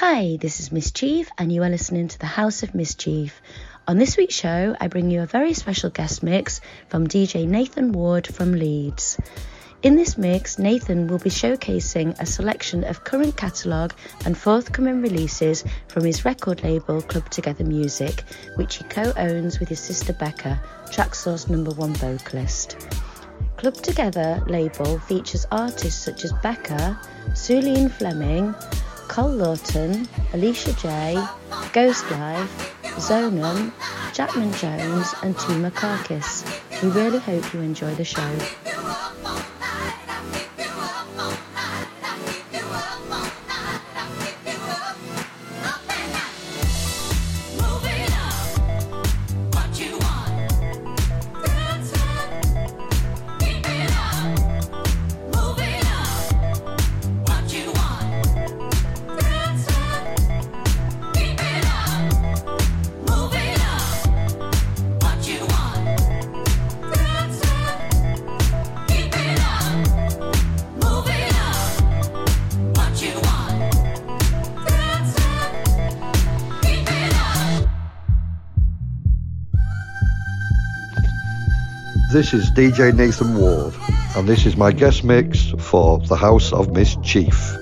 Hi, this is Miss Chief, and you are listening to the House of Miss Chief. On this week's show, I bring you a very special guest mix from DJ Nathan Ward from Leeds. In this mix, Nathan will be showcasing a selection of current catalogue and forthcoming releases from his record label Club Together Music, which he co owns with his sister Becca, Traxsource number one vocalist. Club Together label features artists such as Becca, Sulene Fleming, Cole Lawton, Alicia J, Ghost Life, Zonum, Jackman Jones, and Tuma Karkis. We really hope you enjoy the show. This is DJ Nathan Ward, and this is my guest mix for the House of Miss Chief.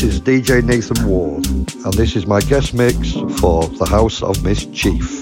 This is DJ Nathan Ward, and this is my guest mix for the House of Miss Chief.